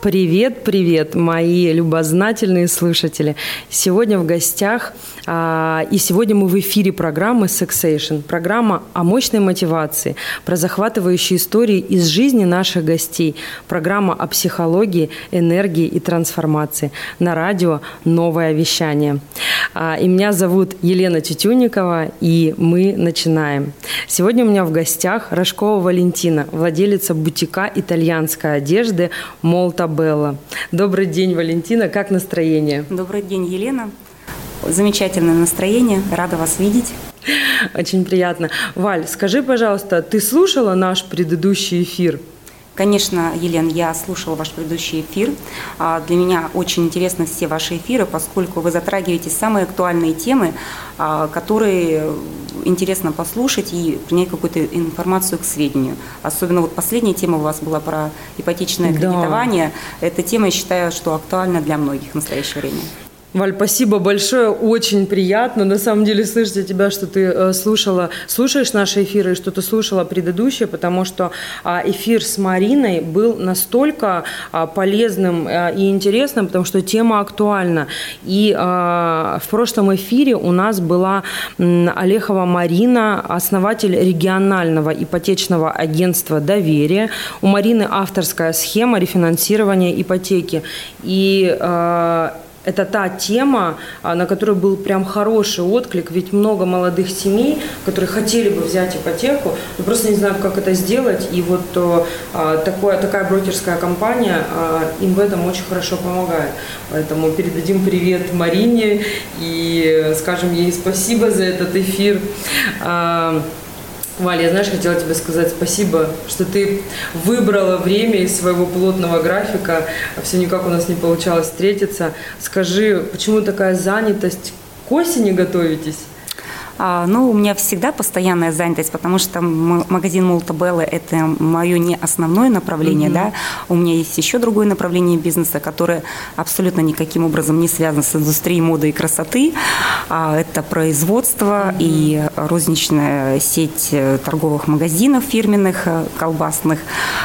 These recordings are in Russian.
Привет, привет, мои любознательные слушатели. Сегодня в гостях, а, и сегодня мы в эфире программы Sexation. Программа о мощной мотивации, про захватывающие истории из жизни наших гостей. Программа о психологии, энергии и трансформации. На радио «Новое вещание». А, и меня зовут Елена Тютюникова, и мы начинаем. Сегодня у меня в гостях Рожкова Валентина, владелица бутика итальянской одежды «Молта Белла. Добрый день, Валентина. Как настроение? Добрый день, Елена. Замечательное настроение. Рада вас видеть. Очень приятно. Валь, скажи, пожалуйста, ты слушала наш предыдущий эфир? Конечно, Елен, я слушала ваш предыдущий эфир. А, для меня очень интересны все ваши эфиры, поскольку вы затрагиваете самые актуальные темы, а, которые интересно послушать и принять какую-то информацию к сведению. Особенно вот последняя тема у вас была про ипотечное кредитование. Да. Эта тема, я считаю, что актуальна для многих в настоящее время. Валь, спасибо большое, очень приятно. На самом деле слышать от тебя, что ты э, слушала, слушаешь наши эфиры, что ты слушала предыдущие, потому что а, эфир с Мариной был настолько а, полезным а, и интересным, потому что тема актуальна. И в прошлом эфире у нас была Олехова Марина, основатель регионального ипотечного агентства «Доверие». У Марины авторская схема рефинансирования ипотеки. И это та тема, а, на которую был прям хороший отклик, ведь много молодых семей, которые хотели бы взять ипотеку, но просто не знают, как это сделать, и вот а, такое, такая брокерская компания а, им в этом очень хорошо помогает. Поэтому передадим привет Марине и скажем ей спасибо за этот эфир. Валя, я, знаешь, хотела тебе сказать спасибо, что ты выбрала время из своего плотного графика. Все никак у нас не получалось встретиться. Скажи, почему такая занятость? К осени готовитесь? А, ну, у меня всегда постоянная занятость, потому что магазин Молтобелла – это мое не основное направление, mm-hmm. да. У меня есть еще другое направление бизнеса, которое абсолютно никаким образом не связано с индустрией моды и красоты. А, это производство mm-hmm. и розничная сеть э, торговых магазинов фирменных, э, колбасных.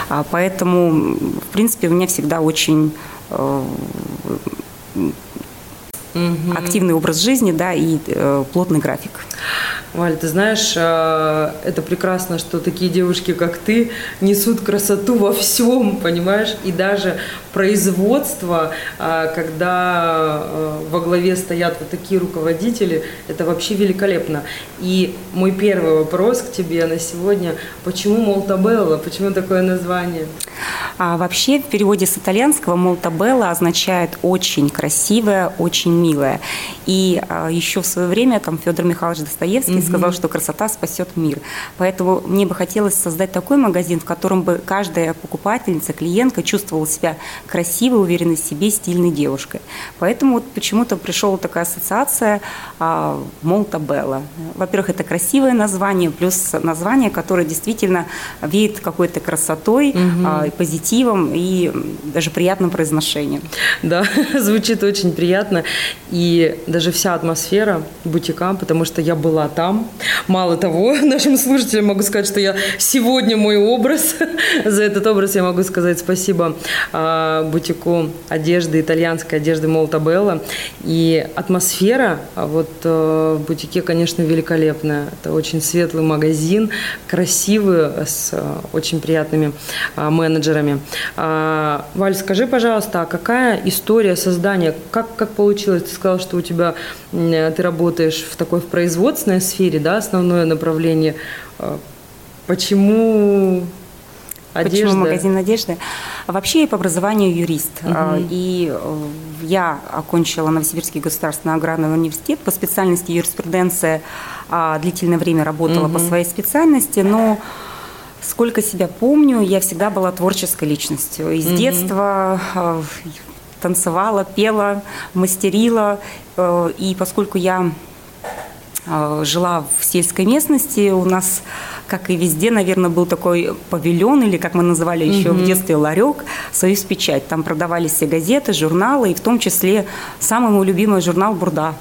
А, поэтому, в принципе, у меня всегда очень э, угу. активный образ жизни, да, и э, плотный график. Валь, ты знаешь, э, это прекрасно, что такие девушки, как ты, несут красоту во всем, понимаешь? И даже производство, э, когда э, во главе стоят вот такие руководители, это вообще великолепно. И мой первый вопрос к тебе на сегодня, почему Молтабелла, почему такое название? А вообще в переводе с итальянского Молтабелла означает очень красивая, очень милая. И а, еще в свое время там Федор Михайлович Достоевский угу. сказал, что красота спасет мир. Поэтому мне бы хотелось создать такой магазин, в котором бы каждая покупательница, клиентка чувствовала себя красивой, уверенной в себе, стильной девушкой. Поэтому вот почему-то пришла такая ассоциация а, Молтабелла. Во-первых, это красивое название, плюс название, которое действительно веет какой-то красотой, угу. а, позитивом и даже приятным произношением. Да, звучит очень приятно. И даже вся атмосфера бутика, потому что я была там. Мало того, нашим слушателям могу сказать, что я сегодня мой образ. За этот образ я могу сказать спасибо а, бутику одежды, итальянской одежды Молта Белла. И атмосфера а вот а, в бутике, конечно, великолепная. Это очень светлый магазин, красивый, с а, очень приятными а, менеджерами. А, Валь, скажи, пожалуйста, а какая история создания, как, как получилось? Ты сказал, что у тебя, ты работаешь в такой в производственной сфере, да, основное направление. Почему Одежда. Почему магазин одежды? Вообще я по образованию юрист. Угу. И э, я окончила Новосибирский государственный аграрный университет по специальности юриспруденция. А, длительное время работала угу. по своей специальности, но сколько себя помню, я всегда была творческой личностью. Из угу. детства э, танцевала, пела, мастерила. Э, и поскольку я жила в сельской местности, у нас, как и везде, наверное, был такой павильон, или, как мы называли еще угу. в детстве, ларек, «Союз Печать». Там продавались все газеты, журналы, и в том числе самый мой любимый журнал «Бурда».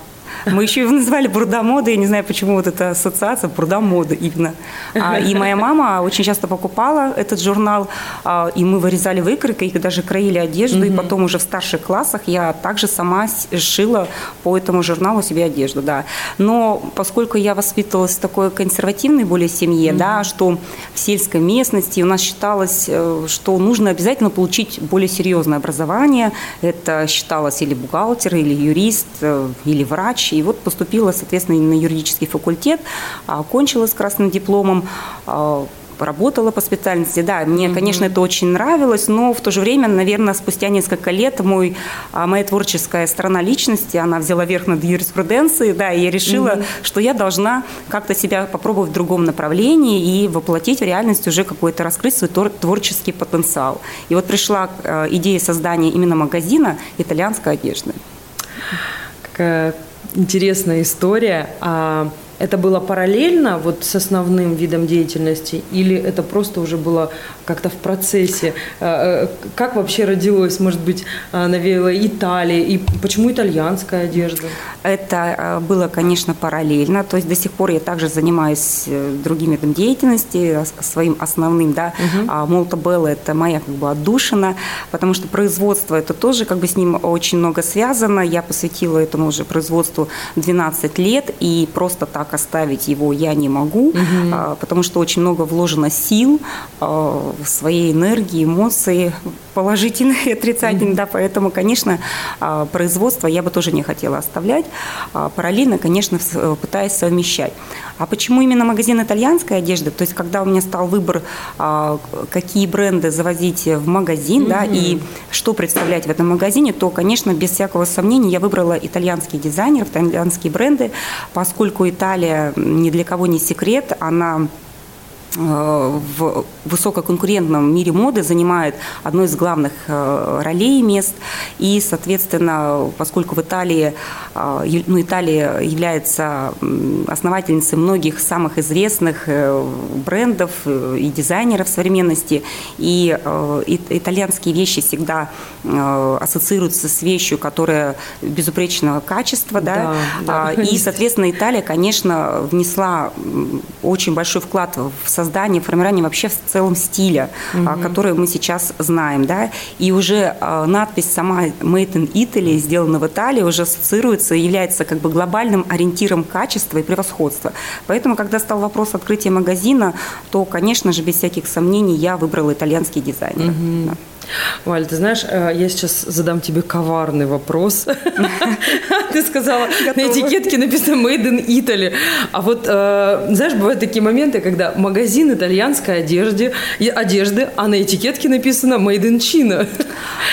Мы еще его называли бурда Я не знаю, почему вот эта ассоциация бурда именно. А, и моя мама очень часто покупала этот журнал, а, и мы вырезали выкройкой, и даже краили одежду. И потом уже в старших классах я также сама шила по этому журналу себе одежду, да. Но поскольку я воспитывалась в такой консервативной более семье, да, что в сельской местности у нас считалось, э, что нужно обязательно получить более серьезное образование. Это считалось или бухгалтер, или юрист, э, или врач. И вот поступила, соответственно, на юридический факультет, окончила с красным дипломом, а, работала по специальности. Да, мне, mm-hmm. конечно, это очень нравилось, но в то же время, наверное, спустя несколько лет мой, а, моя творческая сторона личности, она взяла верх над юриспруденцией, да, и я решила, mm-hmm. что я должна как-то себя попробовать в другом направлении и воплотить в реальность уже какой-то, раскрыть свой творческий потенциал. И вот пришла а, идея создания именно магазина итальянской одежды. Какая интересная история. А это было параллельно вот с основным видом деятельности или это просто уже было как-то в процессе? Э, э, как вообще родилось, может быть, э, навеяло Италия и почему итальянская одежда? Это было, конечно, параллельно, то есть до сих пор я также занимаюсь другими видами деятельности, своим основным, да, угу. а это моя как бы отдушина, потому что производство – это тоже как бы с ним очень много связано, я посвятила этому уже производству 12 лет, и просто так оставить его я не могу, угу. потому что очень много вложено сил, а, своей энергии, эмоции, положительные и отрицательные, угу. да, поэтому, конечно, а, производство я бы тоже не хотела оставлять, параллельно, конечно, пытаясь совмещать. А почему именно магазин итальянской одежды? То есть, когда у меня стал выбор, какие бренды завозить в магазин, угу. да, и что представлять в этом магазине, то, конечно, без всякого сомнения я выбрала итальянские дизайнеров, итальянские бренды, поскольку Италия Италия ни для кого не секрет, она в высококонкурентном мире моды занимает одно из главных э, ролей и мест. И, соответственно, поскольку в Италии, э, ну, Италия является основательницей многих самых известных брендов и дизайнеров современности, и итальянские вещи всегда ассоциируются с вещью, которая безупречного качества, да, да, да. и, соответственно, Италия, конечно, внесла очень большой вклад в создание создание, формирование вообще в целом стиля, угу. который мы сейчас знаем. Да? И уже а, надпись сама «Made in Italy», сделана в Италии, уже ассоциируется и является как бы глобальным ориентиром качества и превосходства. Поэтому, когда стал вопрос открытия магазина, то, конечно же, без всяких сомнений я выбрала итальянский дизайнер. Угу. Да. Валь, ты знаешь, э, я сейчас задам тебе коварный вопрос. Ты сказала, на этикетке написано Made in Italy. А вот, э, знаешь, бывают такие моменты, когда магазин итальянской одежды, одежды а на этикетке написано Made in China.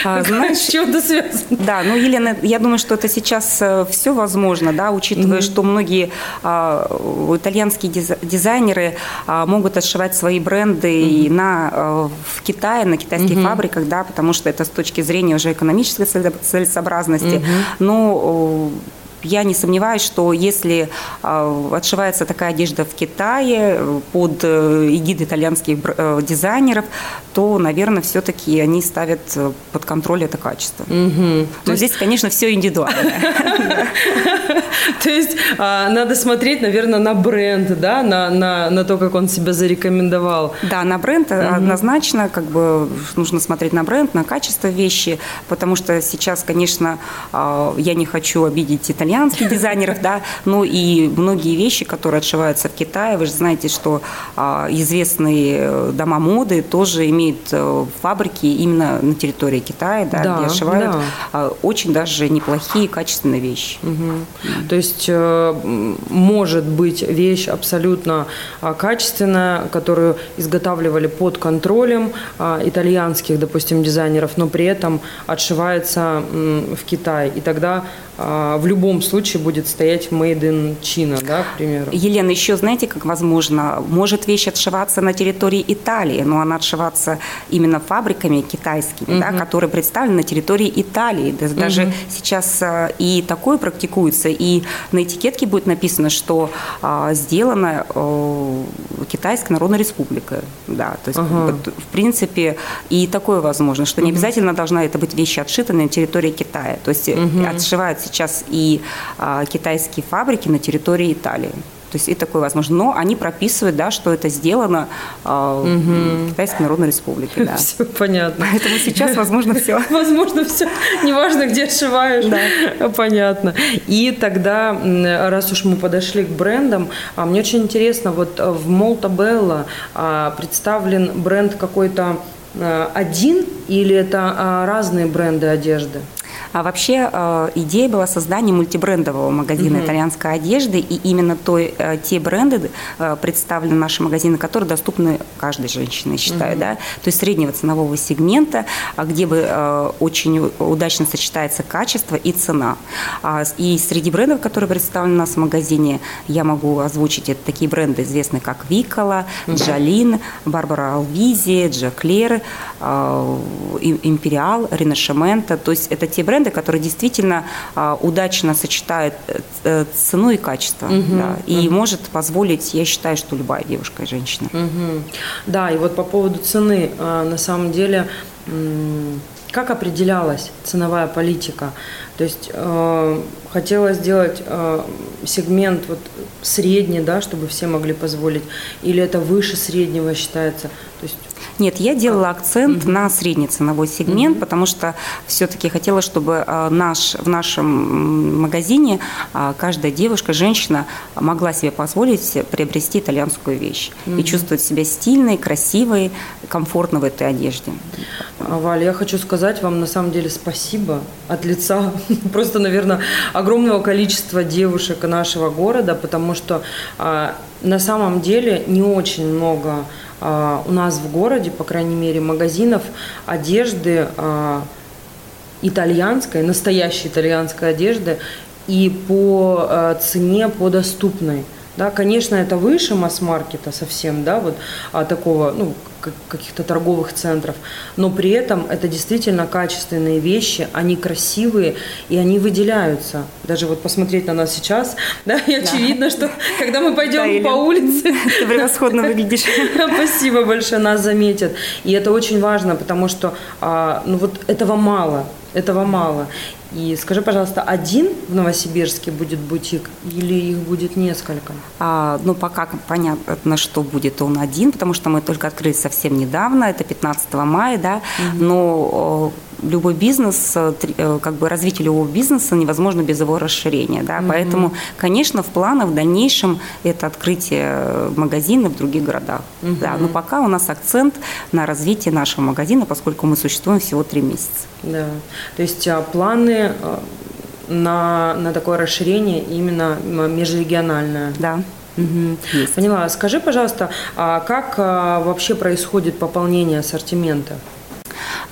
А, знаешь, с чем это связано? Да, ну, Елена, я думаю, что это сейчас э, все возможно, да, учитывая, что многие а, итальянские дизайнеры а, могут отшивать свои бренды и на, в Китае, на китайских фабриках, да, потому что это с точки зрения уже экономической целесообразности. Угу. Но я не сомневаюсь, что если а, отшивается такая одежда в Китае под э, эгидой итальянских э, дизайнеров, то, наверное, все-таки они ставят э, под контроль это качество. Угу. Но здесь, конечно, все индивидуально. То есть а, надо смотреть, наверное, на бренд, да, на то, как он себя зарекомендовал. Да, на бренд однозначно, как бы нужно смотреть на бренд, на качество вещи, потому что сейчас, конечно, а, я не хочу обидеть итальянцев, итальянских дизайнеров, да, ну и многие вещи, которые отшиваются в Китае. Вы же знаете, что а, известные э, дома моды тоже имеют э, фабрики именно на территории Китая, да, да где отшивают да. А, очень даже неплохие, качественные вещи. Угу. То есть э, может быть вещь абсолютно а, качественная, которую изготавливали под контролем итальянских, допустим, дизайнеров, но при этом отшивается в Китае. И тогда в любом случае будет стоять Made in China, да, к примеру. Елена, еще знаете, как возможно, может вещь отшиваться на территории Италии, но она отшиваться именно фабриками китайскими, угу. да, которые представлены на территории Италии. Даже угу. сейчас а, и такое практикуется, и на этикетке будет написано, что а, сделано Китайской Народной Республикой. Да, то есть, ага. в принципе, и такое возможно, что не обязательно должна это быть вещи отшиты на территории Китая. То есть угу. отшивают сейчас и а, китайские фабрики на территории Италии. То есть и такое возможно. Но они прописывают, да, что это сделано э, угу. в Китайской Народной Республике. Да. Все понятно. Поэтому сейчас возможно все. Возможно все. Неважно, где отшиваешь. Да. Понятно. И тогда, раз уж мы подошли к брендам, а мне очень интересно, вот в Молта Белла представлен бренд какой-то э, один или это разные бренды одежды? А вообще э, идея была создания мультибрендового магазина угу. итальянской одежды, и именно той, э, те бренды э, представлены наши магазины, которые доступны каждой женщине, считаю, угу. да, то есть среднего ценового сегмента, а где бы очень удачно сочетается качество и цена. А, и среди брендов, которые представлены у нас в магазине, я могу озвучить это такие бренды, известные как Викола, угу. Джалин, Барбара Алвизи, Джаклер, Империал, Ренашемента, то есть это те бренды, которые действительно а, удачно сочетают э, цену и качество. Угу, да, и угу. может позволить, я считаю, что любая девушка и женщина. Угу. Да, и вот по поводу цены, а, на самом деле, как определялась ценовая политика? То есть э, хотела сделать э, сегмент вот средний, да, чтобы все могли позволить, или это выше среднего считается? То есть нет, я делала акцент угу. на средний ценовой сегмент, угу. потому что все-таки хотела, чтобы а, наш, в нашем магазине а, каждая девушка, женщина могла себе позволить приобрести итальянскую вещь угу. и чувствовать себя стильной, красивой, комфортно в этой одежде. А, Валя, я хочу сказать вам на самом деле спасибо от лица просто, наверное, огромного количества девушек нашего города, потому что на самом деле не очень много а, у нас в городе, по крайней мере, магазинов одежды а, итальянской, настоящей итальянской одежды и по а, цене, по доступной. Да, конечно, это выше масс-маркета совсем, да, вот а, такого, ну, каких-то торговых центров, но при этом это действительно качественные вещи, они красивые и они выделяются. Даже вот посмотреть на нас сейчас, да, и очевидно, да. что когда мы пойдем да, по улице... Ты превосходно выглядишь. Спасибо большое, нас заметят. И это очень важно, потому что, а, ну вот этого мало, этого мало. И скажи, пожалуйста, один в Новосибирске будет бутик или их будет несколько? А, ну, пока понятно, что будет он один, потому что мы только открылись совсем недавно, это 15 мая, да, угу. но любой бизнес, э, э, как бы развитие любого бизнеса невозможно без его расширения. Да? Угу. Поэтому, конечно, в планах в дальнейшем это открытие магазина в других городах. Угу. Да? Но пока у нас акцент на развитие нашего магазина, поскольку мы существуем всего три месяца. Да. То есть а, планы э, на, на такое расширение именно межрегиональное. Да. Угу. Есть. Поняла. Скажи, пожалуйста, а как а, вообще происходит пополнение ассортимента?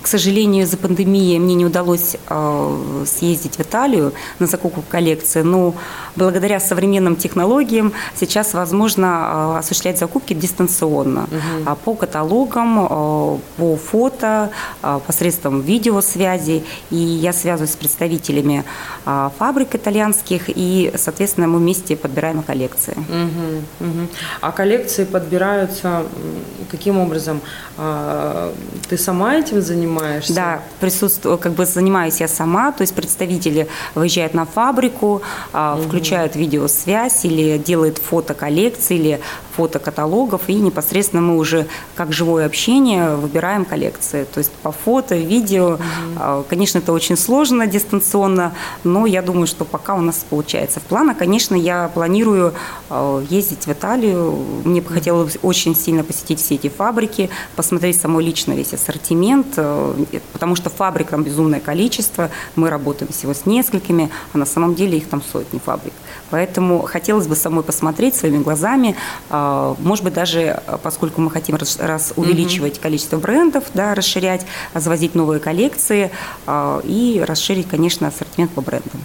К сожалению, из-за пандемии мне не удалось э, съездить в Италию на закупку коллекции, но благодаря современным технологиям сейчас возможно э, осуществлять закупки дистанционно угу. по каталогам, э, по фото, посредством видеосвязи. И я связываюсь с представителями фабрик итальянских, и, соответственно, мы вместе подбираем коллекции. Угу, угу. А коллекции подбираются каким образом? Ты сама этим занимаешься? занимаешься? Да, присутствую, как бы занимаюсь я сама, то есть представители выезжают на фабрику, угу. включают видеосвязь или делают фото коллекции или фото каталогов, и непосредственно мы уже как живое общение выбираем коллекции. То есть по фото, видео. Угу. Конечно, это очень сложно дистанционно, но я думаю, что пока у нас получается. В планах, конечно, я планирую а, ездить в Италию. Мне бы хотелось очень сильно посетить все эти фабрики, посмотреть самой лично весь ассортимент, потому что фабрик там безумное количество. Мы работаем всего с несколькими, а на самом деле их там сотни фабрик. Поэтому хотелось бы самой посмотреть своими глазами, а, может быть, даже а, поскольку мы хотим раз, раз увеличивать mm-hmm. количество брендов, да, расширять, завозить новые коллекции и расширить, конечно, ассортимент по брендам.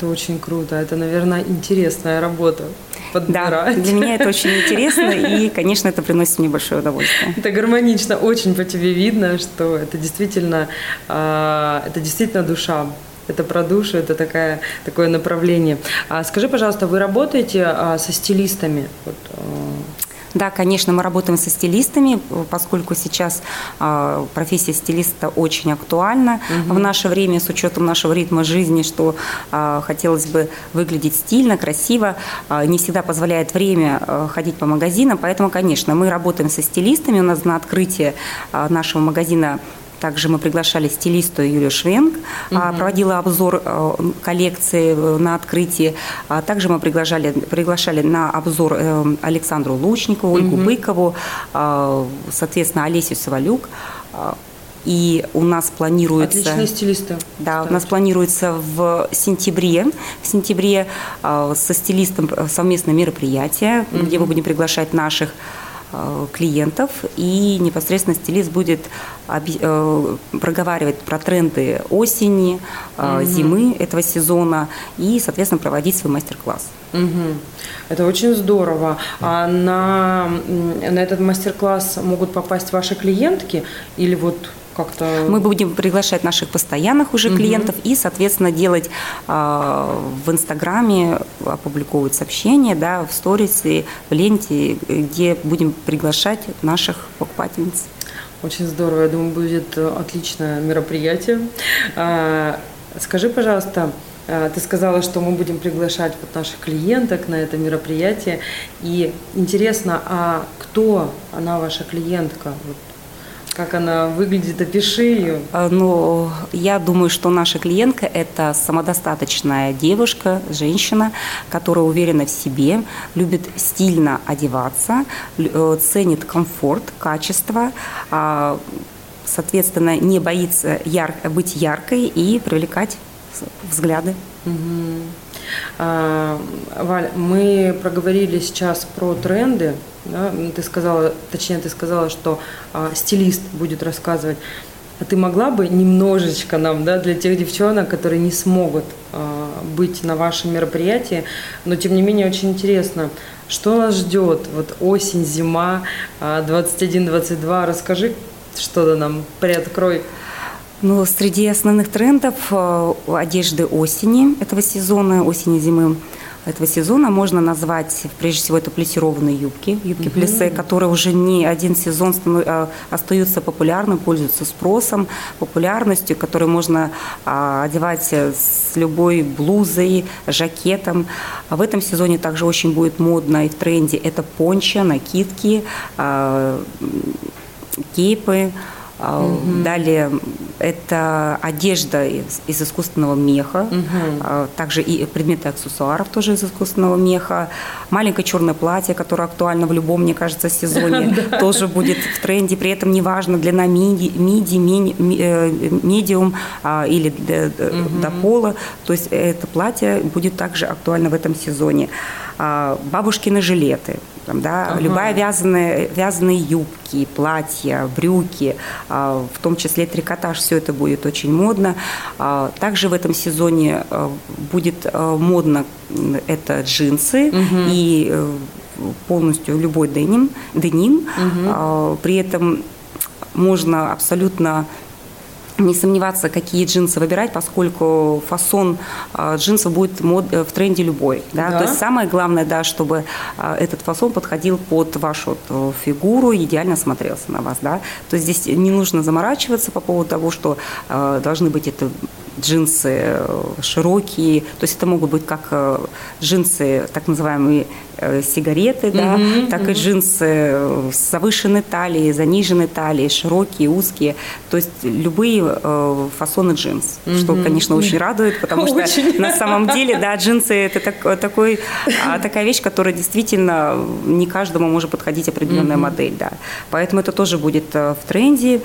Это очень круто. Это, наверное, интересная работа. Подбирать. Да, для меня это очень интересно, и, конечно, это приносит мне большое удовольствие. Это гармонично, очень по тебе видно, что это действительно, это действительно душа это про душу, это такая, такое направление. А скажи, пожалуйста, вы работаете а, со стилистами? Вот, а... Да, конечно, мы работаем со стилистами, поскольку сейчас э, профессия стилиста очень актуальна угу. в наше время с учетом нашего ритма жизни, что э, хотелось бы выглядеть стильно, красиво. Э, не всегда позволяет время э, ходить по магазинам, поэтому, конечно, мы работаем со стилистами. У нас на открытие э, нашего магазина также мы приглашали стилисту Юлию Швенг, угу. проводила обзор э, коллекции э, на открытии. А также мы приглашали, приглашали на обзор э, Александру Лучникову, Ольгу угу. Быкову, соответственно, Олесю Савалюк. И у нас планируется... Отличные стилисты. Да, кстати. у нас планируется в сентябре, в сентябре со стилистом совместное мероприятие, угу. где мы будем приглашать наших клиентов, и непосредственно стилист будет э, проговаривать про тренды осени, угу. зимы этого сезона и, соответственно, проводить свой мастер-класс. Угу. Это очень здорово. А на, на этот мастер-класс могут попасть ваши клиентки или вот как-то... Мы будем приглашать наших постоянных уже угу. клиентов и, соответственно, делать э, в Инстаграме, опубликовывать сообщения, да, в сторисе, в ленте, где будем приглашать наших покупательниц. Очень здорово. Я думаю, будет отличное мероприятие. А, скажи, пожалуйста, а, ты сказала, что мы будем приглашать вот наших клиенток на это мероприятие. И интересно, а кто она ваша клиентка? Вот как она выглядит? Опиши ее. А, ну, я думаю, что наша клиентка – это самодостаточная девушка, женщина, которая уверена в себе, любит стильно одеваться, э, ценит комфорт, качество, а, соответственно, не боится яр быть яркой и привлекать взгляды. Угу. А, Валь, мы проговорили сейчас про тренды. Да? Ты сказала, точнее, ты сказала, что а, стилист будет рассказывать. А ты могла бы немножечко нам, да, для тех девчонок, которые не смогут а, быть на вашем мероприятии, но тем не менее очень интересно, что нас ждет? Вот осень, зима, 21-22. А, Расскажи что-то нам, приоткрой. Ну, среди основных трендов э, одежды осени этого сезона, осени-зимы этого сезона можно назвать, прежде всего, это плессированные юбки, юбки угу. которые уже не один сезон э, остаются популярным, пользуются спросом, популярностью, которые можно а, одевать с любой блузой, жакетом. А в этом сезоне также очень будет модно и в тренде это пончо, накидки, а, кейпы, Угу. Далее это одежда из, из искусственного меха, угу. также и предметы аксессуаров тоже из искусственного меха. Маленькое черное платье, которое актуально в любом, мне кажется, сезоне, тоже будет в тренде. При этом неважно длина миди, миди, э, медиум а, или до пола. То есть это платье будет также актуально в этом сезоне. Бабушкины жилеты – да, ага. любая вязаная, вязаные юбки, платья, брюки, а, в том числе трикотаж, все это будет очень модно. А, также в этом сезоне а, будет модно это джинсы угу. и э, полностью любой деним, деним. Угу. При этом можно абсолютно не сомневаться, какие джинсы выбирать, поскольку фасон а, джинсов будет мод, э, в тренде любой. Да? Да. То есть самое главное, да, чтобы а, этот фасон подходил под вашу вот, фигуру, идеально смотрелся на вас. Да? То есть здесь не нужно заморачиваться по поводу того, что э, должны быть это джинсы э, широкие, то есть это могут быть как э, джинсы, так называемые э, сигареты, mm-hmm, да, так mm-hmm. и джинсы с завышенной талией, заниженной талией, широкие, узкие, то есть любые фасоны джинс, mm-hmm. что, конечно, очень радует, потому что очень. на самом деле, да, джинсы это так, такой, а, такая вещь, которая действительно не каждому может подходить определенная mm-hmm. модель, да, поэтому это тоже будет в тренде.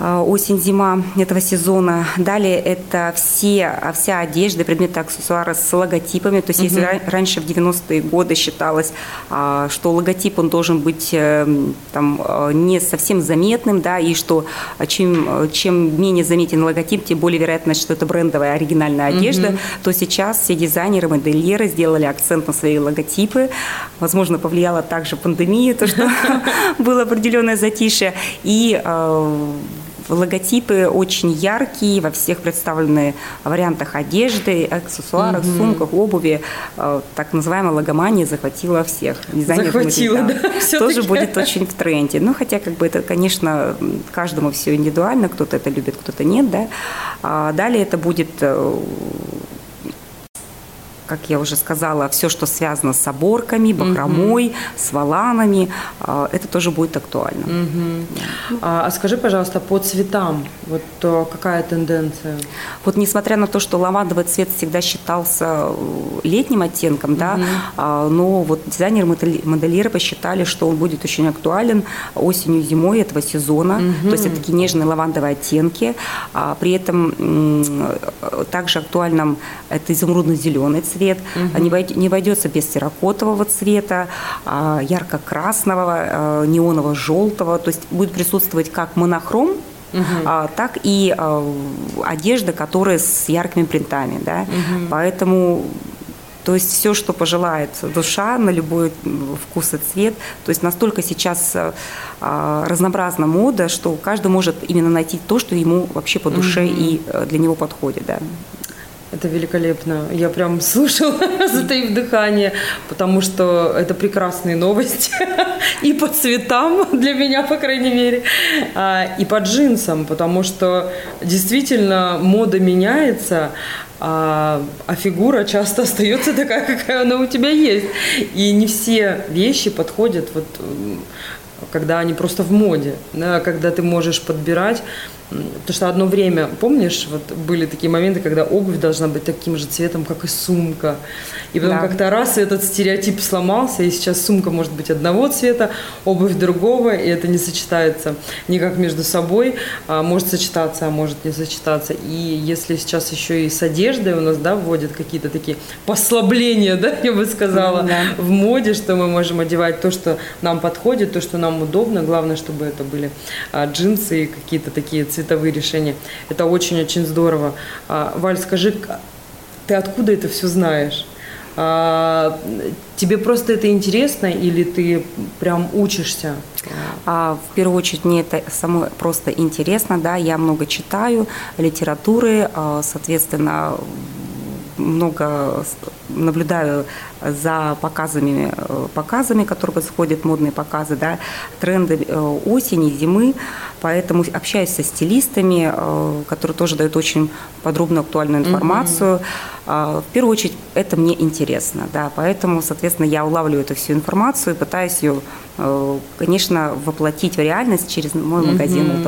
Э, осень-зима этого сезона. Далее это все, вся одежда, предметы, аксессуары с логотипами. То есть угу. если раньше в 90-е годы считалось, а, что логотип он должен быть э, там, не совсем заметным, да, и что чем, чем менее заметен логотип, тем более вероятность, что это брендовая оригинальная одежда, угу. то сейчас все дизайнеры, модельеры сделали акцент на свои логотипы. Возможно, повлияла также пандемия, то, что было определенное затишье. И логотипы очень яркие, во всех представлены вариантах одежды, аксессуаров, угу. сумках, обуви. Э, так называемая логомания захватила всех. Дизайнеров захватила, да. Тоже будет очень в тренде. Ну, хотя, как бы это, конечно, каждому все индивидуально, кто-то это любит, кто-то нет, да. А далее это будет э, как я уже сказала, все, что связано с оборками, бахромой, угу. с валанами, а, это тоже будет актуально. Угу. А, а скажи, пожалуйста, по цветам, вот какая тенденция? Вот несмотря на то, что лавандовый цвет всегда считался э, летним оттенком, угу. да, но вот дизайнеры модельеры посчитали, что он будет очень актуален осенью, зимой этого сезона. Угу. То есть это такие нежные лавандовые оттенки. При этом также актуальным это изумрудно-зеленый цвет цвет, угу. не, войдет, не войдется без терракотового цвета, а, ярко-красного, а, неоново желтого, то есть будет присутствовать как монохром, Угу. А, так и а, одежда, которая с яркими принтами. Да? Угу. Поэтому то есть все, что пожелает душа на любой вкус и цвет. То есть настолько сейчас а, разнообразна мода, что каждый может именно найти то, что ему вообще по душе угу. и э, для него подходит. Да. Это великолепно. Я прям слушала, затаив дыхание, потому что это прекрасные новости. И по цветам, для меня, по крайней мере, а, и по джинсам, потому что действительно мода меняется, а, а фигура часто остается такая, какая она у тебя есть. И не все вещи подходят вот когда они просто в моде, да, когда ты можешь подбирать Потому что одно время, помнишь, вот были такие моменты, когда обувь должна быть таким же цветом, как и сумка. И потом да. как-то раз этот стереотип сломался, и сейчас сумка может быть одного цвета, обувь другого, и это не сочетается никак между собой. А может сочетаться, а может не сочетаться. И если сейчас еще и с одеждой у нас, да, вводят какие-то такие послабления, да, я бы сказала, да. в моде, что мы можем одевать то, что нам подходит, то, что нам удобно. Главное, чтобы это были а, джинсы и какие-то такие цвета цветовые решения. Это очень-очень здорово. А, Валь, скажи, ты откуда это все знаешь? А, тебе просто это интересно или ты прям учишься? А, в первую очередь мне это само просто интересно, да, я много читаю литературы, а, соответственно, много наблюдаю за показами, э, показами, которые происходят, модные показы, да, тренды э, осени, зимы, поэтому общаюсь со стилистами, э, которые тоже дают очень подробную, актуальную информацию. Mm-hmm. В первую очередь, это мне интересно, да, поэтому, соответственно, я улавливаю эту всю информацию и пытаюсь ее, конечно, воплотить в реальность через мой магазин mm-hmm.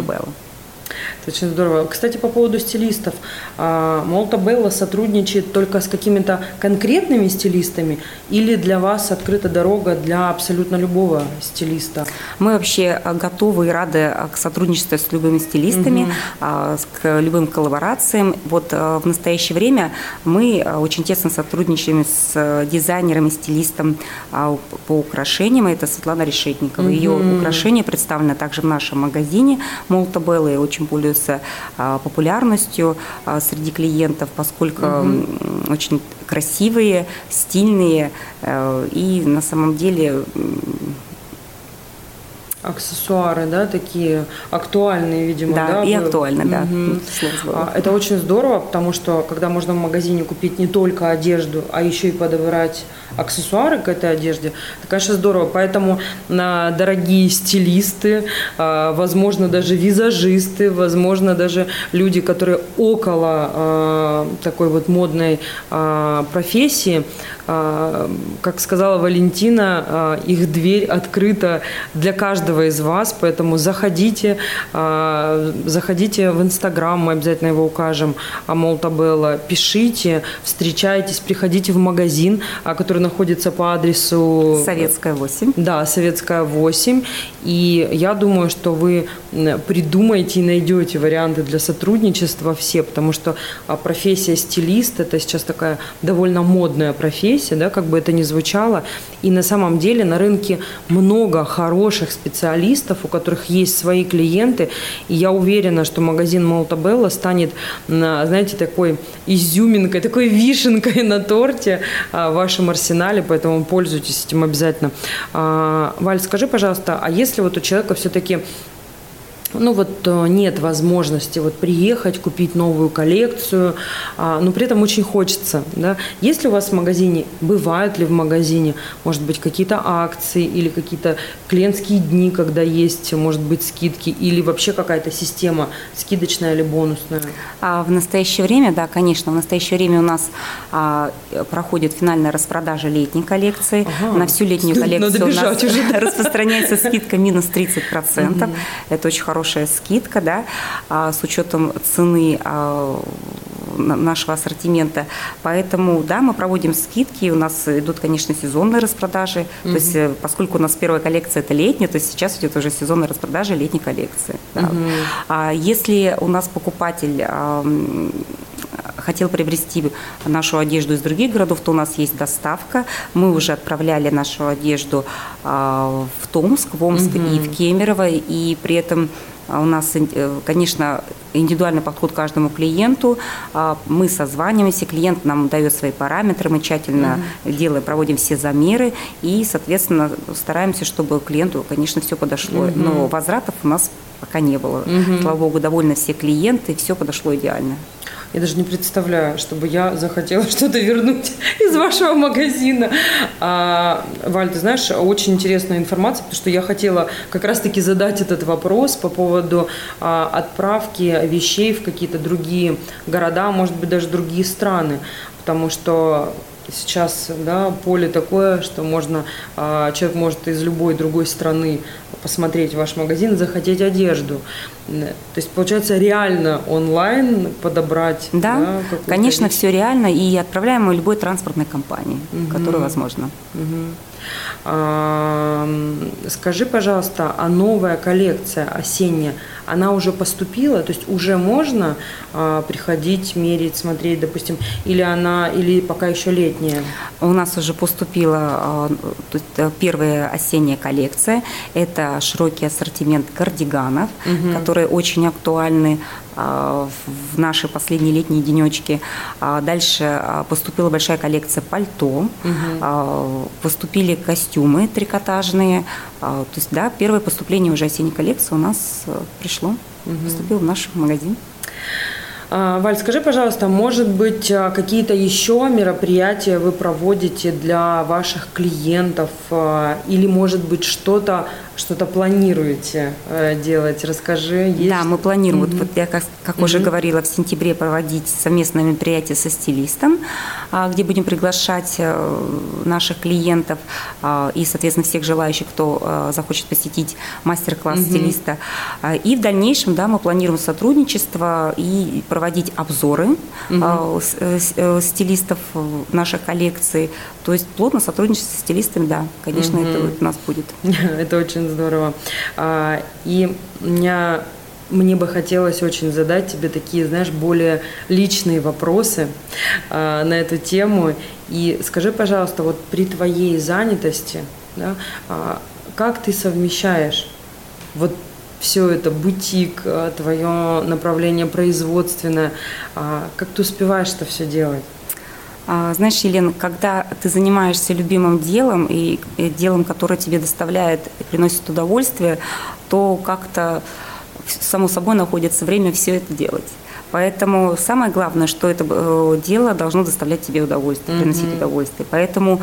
Это очень здорово. Кстати, по поводу стилистов. Молта Белла сотрудничает только с какими-то конкретными стилистами или для вас открыта дорога для абсолютно любого стилиста? Мы вообще готовы и рады к сотрудничеству с любыми стилистами, угу. к любым коллаборациям. Вот в настоящее время мы очень тесно сотрудничаем с дизайнером и стилистом по украшениям. Это Светлана Решетникова. Угу. Ее украшения представлены также в нашем магазине Молта Белла и очень пользуются а, популярностью а, среди клиентов, поскольку угу. очень красивые, стильные э, и на самом деле аксессуары, да, такие актуальные, видимо, да? Да, и актуальны, да. Угу. Это очень здорово, потому что когда можно в магазине купить не только одежду, а еще и подобрать аксессуары к этой одежде, это, конечно, здорово. Поэтому на дорогие стилисты, а, возможно, даже визажисты, возможно, даже люди, которые около а, такой вот модной а, профессии, как сказала Валентина, их дверь открыта для каждого из вас, поэтому заходите, а, заходите в Инстаграм, мы обязательно его укажем, Амолта Белла, пишите, встречайтесь, приходите в магазин, а, который находится по адресу... Советская 8. Да, Советская 8. И я думаю, что вы придумаете и найдете варианты для сотрудничества все, потому что а, профессия стилист – это сейчас такая довольно модная профессия, да, как бы это ни звучало. И на самом деле на рынке много хороших специалистов, у которых есть свои клиенты. И я уверена, что магазин Молта Белла станет, знаете, такой изюминкой, такой вишенкой на торте а, в вашем арсенале, поэтому пользуйтесь этим обязательно. А, Валь, скажи, пожалуйста, а если вот у человека все-таки ну вот э, нет возможности вот приехать, купить новую коллекцию, а, но при этом очень хочется, да. Есть ли у вас в магазине, бывают ли в магазине, может быть, какие-то акции или какие-то клиентские дни, когда есть, может быть, скидки, или вообще какая-то система скидочная или бонусная? А в настоящее время, да, конечно, в настоящее время у нас а, проходит финальная распродажа летней коллекции. Ага. На всю летнюю коллекцию у нас уже. распространяется скидка минус 30%. Угу. Это очень хорошо хорошая скидка, да, а, с учетом цены а, нашего ассортимента. Поэтому, да, мы проводим скидки, у нас идут, конечно, сезонные распродажи. Угу. То есть, э, поскольку у нас первая коллекция это летняя, то есть сейчас идет уже сезонная распродажа летней коллекции. Да. Угу. А если у нас покупатель хотел приобрести нашу одежду из других городов, то у нас есть доставка. Мы уже отправляли нашу одежду в Томск, в Омск угу. и в Кемерово, и при этом а у нас, э, конечно, индивидуальный подход к каждому клиенту. А мы созваниваемся, клиент нам дает свои параметры, мы тщательно угу. делаем, проводим все замеры и, соответственно, стараемся, чтобы клиенту, конечно, все подошло. Угу. Но возвратов у нас пока не было. Угу. Слава богу, довольны все клиенты, все подошло идеально. Я даже не представляю, чтобы я захотела что-то вернуть из вашего магазина. А, Валь, ты знаешь, очень интересная информация, потому что я хотела как раз-таки задать этот вопрос по поводу а, отправки вещей в какие-то другие города, может быть, даже другие страны. Потому что сейчас да, поле такое, что можно, а, человек может из любой другой страны посмотреть ваш магазин, захотеть одежду. То есть, получается, реально онлайн подобрать. Да, да конечно, все реально, и отправляем мы любой транспортной компании, угу. которая возможно. Угу. А, скажи, пожалуйста, а новая коллекция осенняя, она уже поступила, то есть уже можно а, приходить, мерить, смотреть, допустим, или она, или пока еще летняя? У нас уже поступила а, э, первая осенняя коллекция. Это широкий ассортимент кардиганов, угу. которые очень актуальны в наши последние летние денечки. А, дальше а, поступила большая коллекция пальто, угу. поступили костюмы трикотажные. То есть, да, первое поступление уже осенней коллекции у нас э, пришло, угу. поступило в наш магазин. Валь, скажи, пожалуйста, может быть, какие-то еще мероприятия вы проводите для ваших клиентов или, может быть, что-то что-то планируете э, делать? Расскажи. Есть? Да, мы планируем. Mm-hmm. Вот, вот я, как, как mm-hmm. уже говорила, в сентябре проводить совместное мероприятие со стилистом, а, где будем приглашать э, наших клиентов а, и, соответственно, всех желающих, кто э, захочет посетить мастер-класс mm-hmm. стилиста. А, и в дальнейшем, да, мы планируем сотрудничество и проводить обзоры mm-hmm. стилистов наших коллекций. То есть плотно сотрудничество с стилистами, да, конечно, mm-hmm. это у нас будет. Это очень здорово. А, и меня мне бы хотелось очень задать тебе такие, знаешь, более личные вопросы а, на эту тему. И скажи, пожалуйста, вот при твоей занятости, да, а, как ты совмещаешь вот все это, бутик, твое направление производственное, как ты успеваешь это все делать? А, знаешь, Елена, когда ты занимаешься любимым делом и делом, которое тебе доставляет и приносит удовольствие, то как-то само собой находится время все это делать. Поэтому самое главное, что это э, дело должно доставлять тебе удовольствие, приносить mm-hmm. удовольствие. Поэтому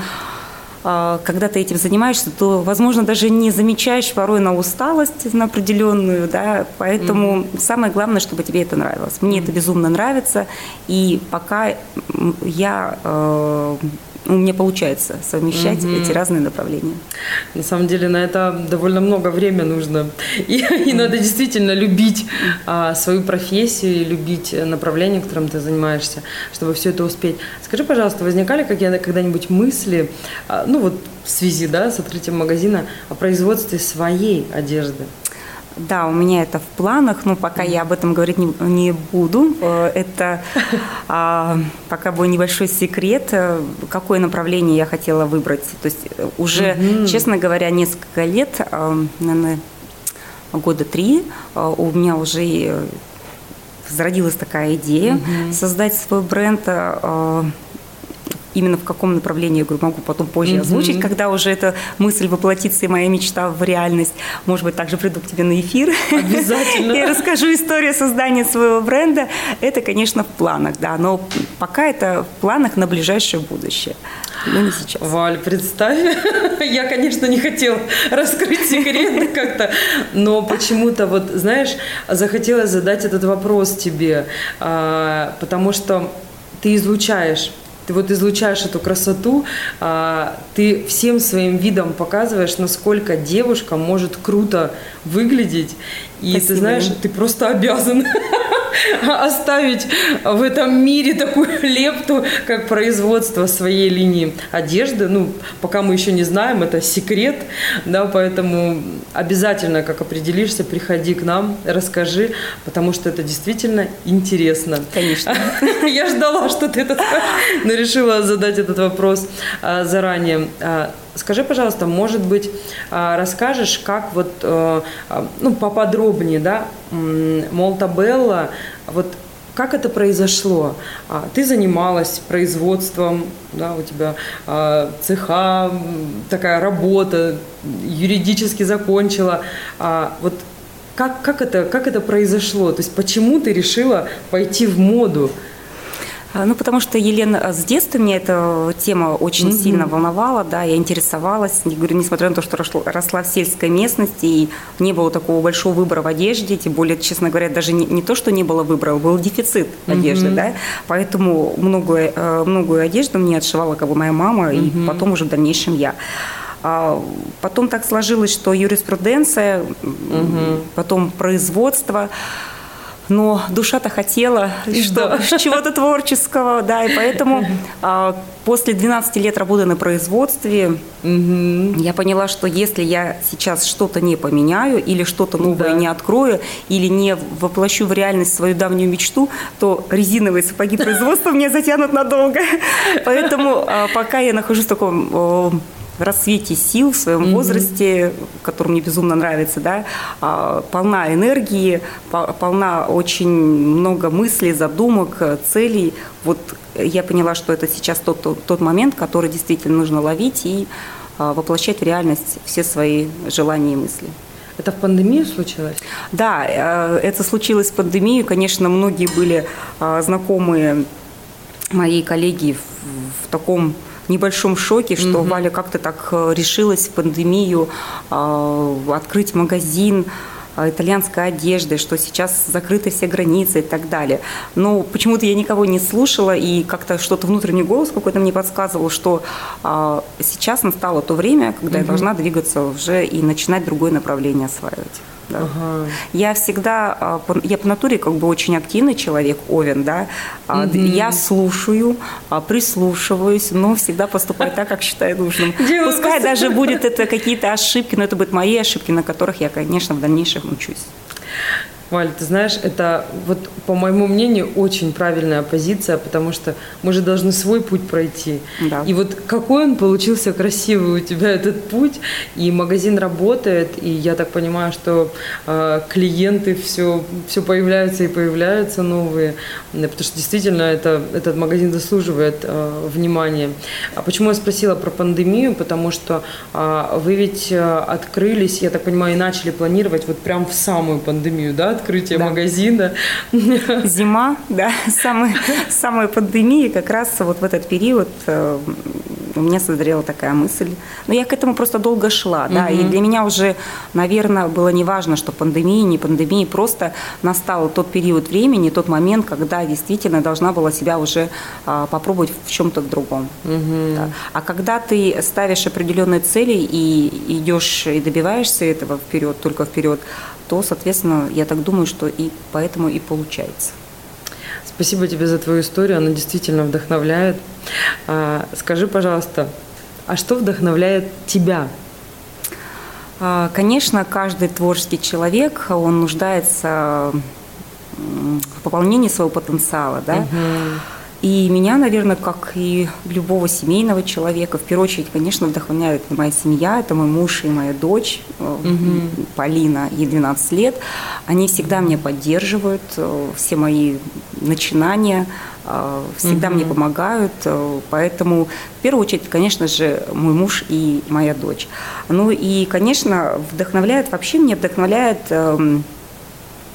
когда ты этим занимаешься, то, возможно, даже не замечаешь порой на усталость на определенную, да, поэтому mm-hmm. самое главное, чтобы тебе это нравилось. Мне mm-hmm. это безумно нравится, и пока я э, у меня получается совмещать угу. эти разные направления. На самом деле на это довольно много времени нужно. И, и надо действительно любить а, свою профессию и любить направление, которым ты занимаешься, чтобы все это успеть. Скажи, пожалуйста, возникали когда-нибудь мысли, а, ну вот в связи да, с открытием магазина, о производстве своей одежды? Да, у меня это в планах, но пока я об этом говорить не, не буду. Э, это а, пока был небольшой секрет, э, какое направление я хотела выбрать. То есть э, уже, угу. честно говоря, несколько лет, наверное, года три, у меня уже зародилась такая идея угу. создать свой бренд именно в каком направлении, я говорю, могу потом позже mm-hmm. озвучить, когда уже эта мысль воплотится и моя мечта в реальность. Может быть, также приду к тебе на эфир. Обязательно. И расскажу историю создания своего бренда. Это, конечно, в планах, да, но пока это в планах на ближайшее будущее. Но не сейчас. Валь, представь, я, конечно, не хотела раскрыть секреты как-то, но почему-то вот, знаешь, захотелось задать этот вопрос тебе, а, потому что ты излучаешь ты вот излучаешь эту красоту, а, ты всем своим видом показываешь, насколько девушка может круто выглядеть. И Спасибо. ты знаешь, ты просто обязан оставить в этом мире такую лепту, как производство своей линии одежды. Ну, пока мы еще не знаем, это секрет, да, поэтому обязательно, как определишься, приходи к нам, расскажи, потому что это действительно интересно. Конечно. Я ждала, что ты это скажешь, но решила задать этот вопрос а, заранее. Скажи, пожалуйста, может быть, а, расскажешь, как вот, э, а, ну, поподробнее, да, Молта Белла, вот как это произошло? А, ты занималась производством, да, у тебя цеха, такая работа, юридически закончила. Вот как, как, это, как это произошло? То есть почему ты решила пойти в моду? А, ну, потому что, Елена, с детства меня эта тема очень mm-hmm. сильно волновала, да, я интересовалась. Я говорю, несмотря на то, что росла в сельской местности, и не было такого большого выбора в одежде, тем более, честно говоря, даже не, не то, что не было выбора, был дефицит одежды, mm-hmm. да, поэтому многое, э, многую одежду мне отшивала как бы моя мама, mm-hmm. и потом уже в дальнейшем я. А потом так сложилось, что юриспруденция, угу. потом производство но душа-то хотела что, чего-то творческого, да, и поэтому а, после 12 лет работы на производстве угу. я поняла, что если я сейчас что-то не поменяю или что-то новое да. не открою или не воплощу в реальность свою давнюю мечту, то резиновые сапоги производства меня затянут надолго. Поэтому а, пока я нахожусь в таком в расцвете сил, в своем mm-hmm. возрасте, который мне безумно нравится, да, а, полна энергии, полна очень много мыслей, задумок, целей. Вот я поняла, что это сейчас тот, тот, тот момент, который действительно нужно ловить и а, воплощать в реальность все свои желания и мысли. Это в пандемию случилось? Да, э, это случилось в пандемию. Конечно, многие были а, знакомые мои коллеги в, в таком небольшом шоке, что угу. Валя как-то так э, решилась в пандемию э, открыть магазин э, итальянской одежды, что сейчас закрыты все границы и так далее. Но почему-то я никого не слушала, и как-то что-то внутренний голос какой-то мне подсказывал, что а, сейчас настало то время, когда угу. я должна двигаться уже и начинать другое направление осваивать. Да. Ага. Я всегда, а, я по натуре как бы очень активный человек, Овен, да. Угу. Я слушаю, а, прислушиваюсь, но всегда поступаю так, как считаю нужным. Пускай даже будет это какие-то ошибки, но это будут мои ошибки, на которых я, конечно, в дальнейшем учусь. Валь, ты знаешь, это вот, по моему мнению, очень правильная позиция, потому что мы же должны свой путь пройти. Да. И вот какой он получился красивый у тебя этот путь, и магазин работает, и я так понимаю, что э, клиенты все, все появляются и появляются новые, потому что действительно это, этот магазин заслуживает э, внимания. А почему я спросила про пандемию? Потому что э, вы ведь э, открылись, я так понимаю, и начали планировать вот прям в самую пандемию, да, открытие да. магазина. Зима, да, самая, самая пандемия, как раз вот в этот период э, у меня созрела такая мысль. Но я к этому просто долго шла, да, и для меня уже, наверное, было не важно, что пандемия, не пандемия, просто настал тот период времени, тот момент, когда действительно должна была себя уже а, попробовать в чем-то другом. Угу. Да. А когда ты ставишь определенные цели и идешь и добиваешься этого вперед, только вперед, то, соответственно, я так думаю, что и поэтому и получается. Спасибо тебе за твою историю, она действительно вдохновляет. А, скажи, пожалуйста, а что вдохновляет тебя? А, конечно, каждый творческий человек, он нуждается в пополнении своего потенциала, да. Угу. И меня, наверное, как и любого семейного человека, в первую очередь, конечно, вдохновляет моя семья, это мой муж и моя дочь, угу. Полина, ей 12 лет. Они всегда меня поддерживают, э, все мои начинания, э, всегда угу. мне помогают. Поэтому, в первую очередь, конечно же, мой муж и моя дочь. Ну и, конечно, вдохновляет, вообще меня вдохновляет эм,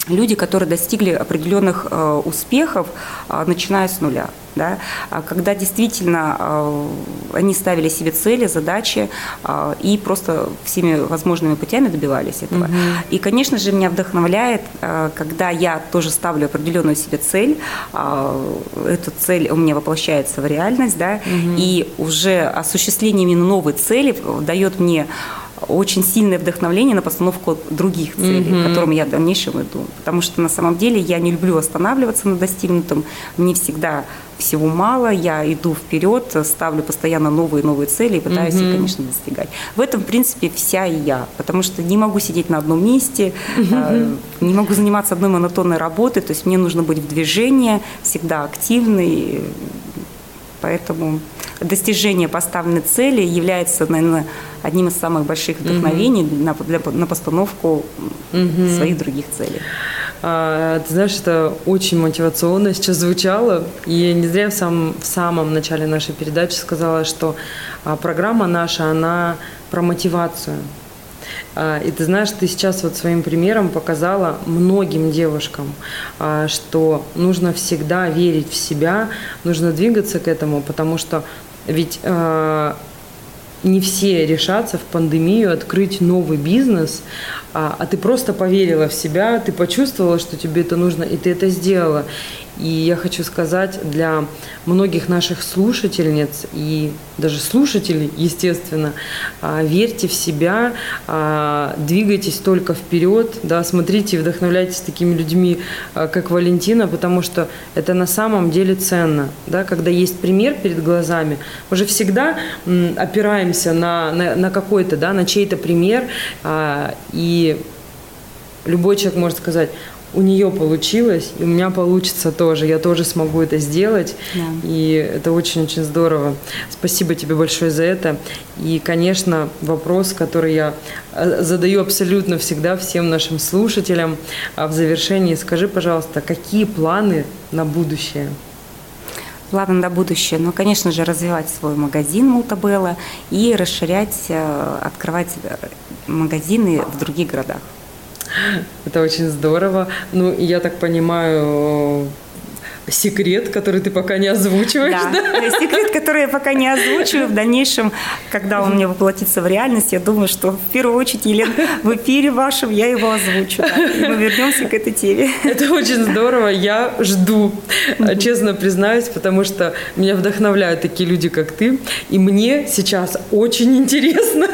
люди, которые достигли определенных э, успехов, э, начиная с нуля. Да? А когда действительно э, они ставили себе цели, задачи и просто всеми возможными путями добивались этого. Угу. И, конечно же, меня вдохновляет, когда я тоже ставлю определенную себе цель, э, эта цель у меня воплощается в реальность, да, угу. и уже осуществление именно новой цели дает мне очень сильное вдохновление на постановку других целей, mm-hmm. к которым я в дальнейшем иду. Потому что на самом деле я не люблю останавливаться на достигнутом. Мне всегда всего мало, я иду вперед, ставлю постоянно новые и новые цели и пытаюсь mm-hmm. их, конечно, достигать. В этом, в принципе, вся и я, потому что не могу сидеть на одном месте, mm-hmm. не могу заниматься одной монотонной работой, то есть мне нужно быть в движении, всегда активной, поэтому достижение поставленной цели является, наверное, одним из самых больших вдохновений mm-hmm. на, для, на постановку mm-hmm. своих других целей. А, ты знаешь, это очень мотивационно сейчас звучало. И не зря в, сам, в самом начале нашей передачи сказала, что а, программа наша, она про мотивацию. А, и ты знаешь, ты сейчас вот своим примером показала многим девушкам, а, что нужно всегда верить в себя, нужно двигаться к этому, потому что ведь э, не все решатся в пандемию открыть новый бизнес, а, а ты просто поверила в себя, ты почувствовала, что тебе это нужно, и ты это сделала. И я хочу сказать для многих наших слушательниц и даже слушателей, естественно, а, верьте в себя, а, двигайтесь только вперед, да, смотрите и вдохновляйтесь такими людьми, а, как Валентина, потому что это на самом деле ценно, да, когда есть пример перед глазами, мы же всегда опираемся на, на, на какой-то, да, на чей-то пример, и любой человек может сказать, у нее получилось, и у меня получится тоже. Я тоже смогу это сделать. Да. И это очень-очень здорово. Спасибо тебе большое за это. И, конечно, вопрос, который я э, задаю абсолютно всегда всем нашим слушателям а в завершении. Скажи, пожалуйста, какие планы на будущее? планы на будущее, ну, конечно же, развивать свой магазин Мултабелла и расширять, э, открывать э, магазины в других городах. Это очень здорово. Ну, я так понимаю, секрет, который ты пока не озвучиваешь. Да, да? секрет, который я пока не озвучиваю. В дальнейшем, когда он мне воплотится в реальность, я думаю, что в первую очередь, Елена, в эфире вашем я его озвучу. Да, и мы вернемся к этой теме. Это очень здорово. Я жду, честно признаюсь, потому что меня вдохновляют такие люди, как ты. И мне сейчас очень интересно,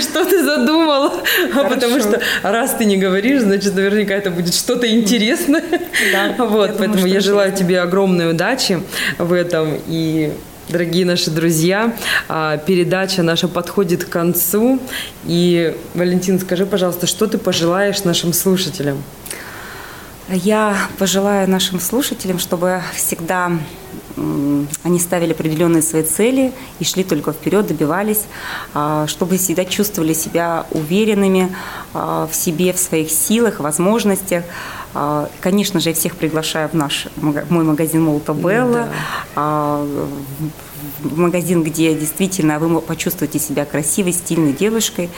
что ты задумала. Хорошо. Потому что раз ты не говоришь, значит, наверняка это будет что-то интересное. Да, вот, я поэтому думаю, я желаю желаю тебе огромной удачи в этом и Дорогие наши друзья, а, передача наша подходит к концу. И, Валентин, скажи, пожалуйста, что ты пожелаешь нашим слушателям? Я пожелаю нашим слушателям, чтобы всегда они ставили определенные свои цели и шли только вперед, добивались, а, чтобы всегда чувствовали себя уверенными а, в себе, в своих силах, возможностях. А, конечно же, я всех приглашаю в наш мой магазин Молта Белла, да. в магазин, где действительно вы почувствуете себя красивой, стильной девушкой.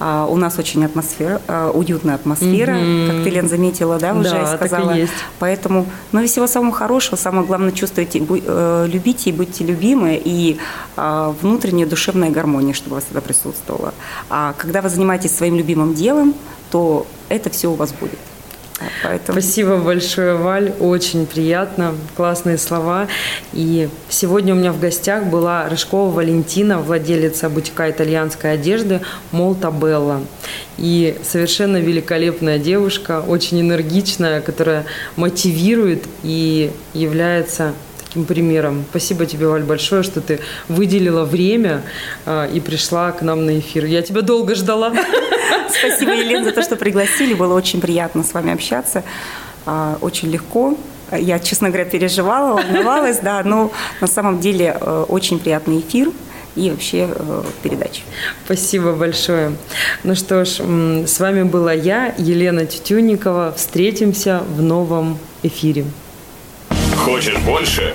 А, у нас очень атмосфера, уютная атмосфера, mm-hmm. как ты, Лен, заметила, да, уже да, сказала. Так и есть. Поэтому, ну, всего самого хорошего, самое главное, чувствуйте, э, любите и будьте любимы, и а, внутренняя душевная гармония, чтобы у вас это присутствовала. А когда вы занимаетесь своим любимым делом, то это все у вас будет. Поэтому... Спасибо большое, Валь. Очень приятно. Классные слова. И сегодня у меня в гостях была Рыжкова Валентина, владелица бутика итальянской одежды Молта Белла. И совершенно великолепная девушка, очень энергичная, которая мотивирует и является таким примером. Спасибо тебе, Валь, большое, что ты выделила время э, и пришла к нам на эфир. Я тебя долго ждала. Спасибо, Елена, за то, что пригласили. Было очень приятно с вами общаться. А, очень легко. Я, честно говоря, переживала, волновалась, да, но на самом деле э, очень приятный эфир и вообще э, передача. Спасибо большое. Ну что ж, с вами была я, Елена Тютюникова. Встретимся в новом эфире. Хочешь больше?